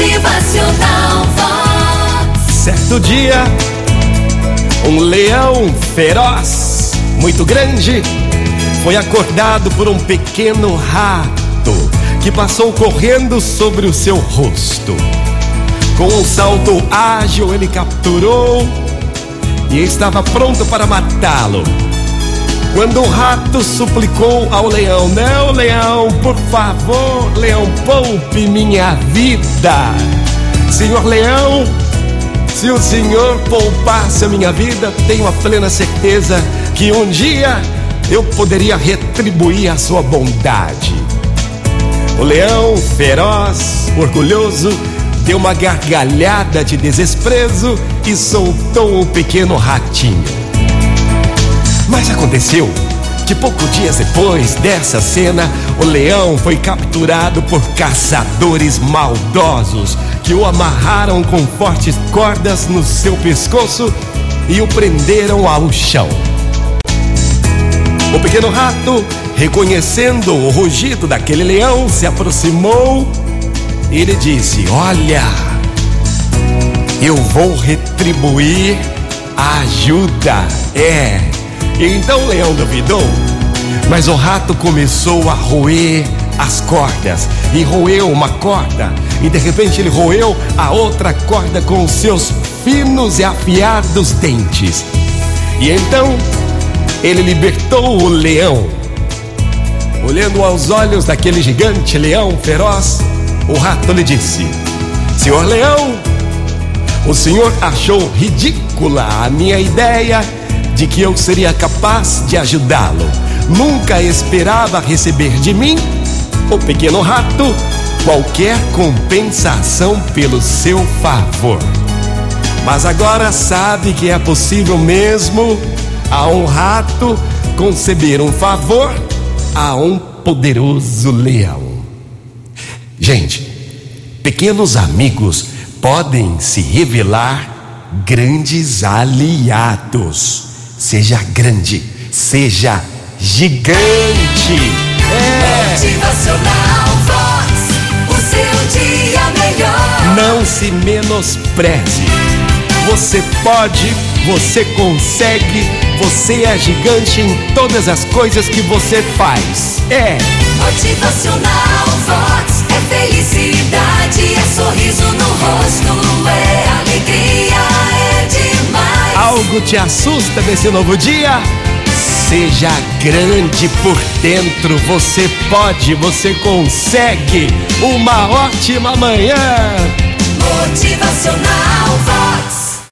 Motivacional Vox. Certo dia, um leão feroz, muito grande, foi acordado por um pequeno rato que passou correndo sobre o seu rosto. Com um salto ágil, ele capturou e estava pronto para matá-lo. Quando o rato suplicou ao leão: Não, leão, por favor, leão, poupe minha vida. Senhor leão, se o senhor poupasse a minha vida, tenho a plena certeza que um dia eu poderia retribuir a sua bondade. O leão, feroz, orgulhoso, deu uma gargalhada de desprezo e soltou o pequeno ratinho. Mas aconteceu que poucos dias depois dessa cena, o leão foi capturado por caçadores maldosos que o amarraram com fortes cordas no seu pescoço e o prenderam ao chão. O pequeno rato, reconhecendo o rugido daquele leão, se aproximou e lhe disse: Olha, eu vou retribuir a ajuda. É. Então o leão duvidou, mas o rato começou a roer as cordas e roeu uma corda e de repente ele roeu a outra corda com os seus finos e afiados dentes. E então ele libertou o leão. Olhando aos olhos daquele gigante leão feroz, o rato lhe disse: Senhor leão, o senhor achou ridícula a minha ideia de que eu seria capaz de ajudá-lo. Nunca esperava receber de mim, o pequeno rato, qualquer compensação pelo seu favor. Mas agora sabe que é possível mesmo a um rato conceber um favor a um poderoso leão. Gente, pequenos amigos podem se revelar grandes aliados. Seja grande, seja gigante. É. Motivacional Vox. O seu dia melhor. Não se menospreze. Você pode, você consegue, você é gigante em todas as coisas que você faz. É. Motivacional Vox. É felicidade, é sorriso no rosto, algo te assusta nesse novo dia, seja grande por dentro. Você pode, você consegue. Uma ótima manhã. Motivacional Vox.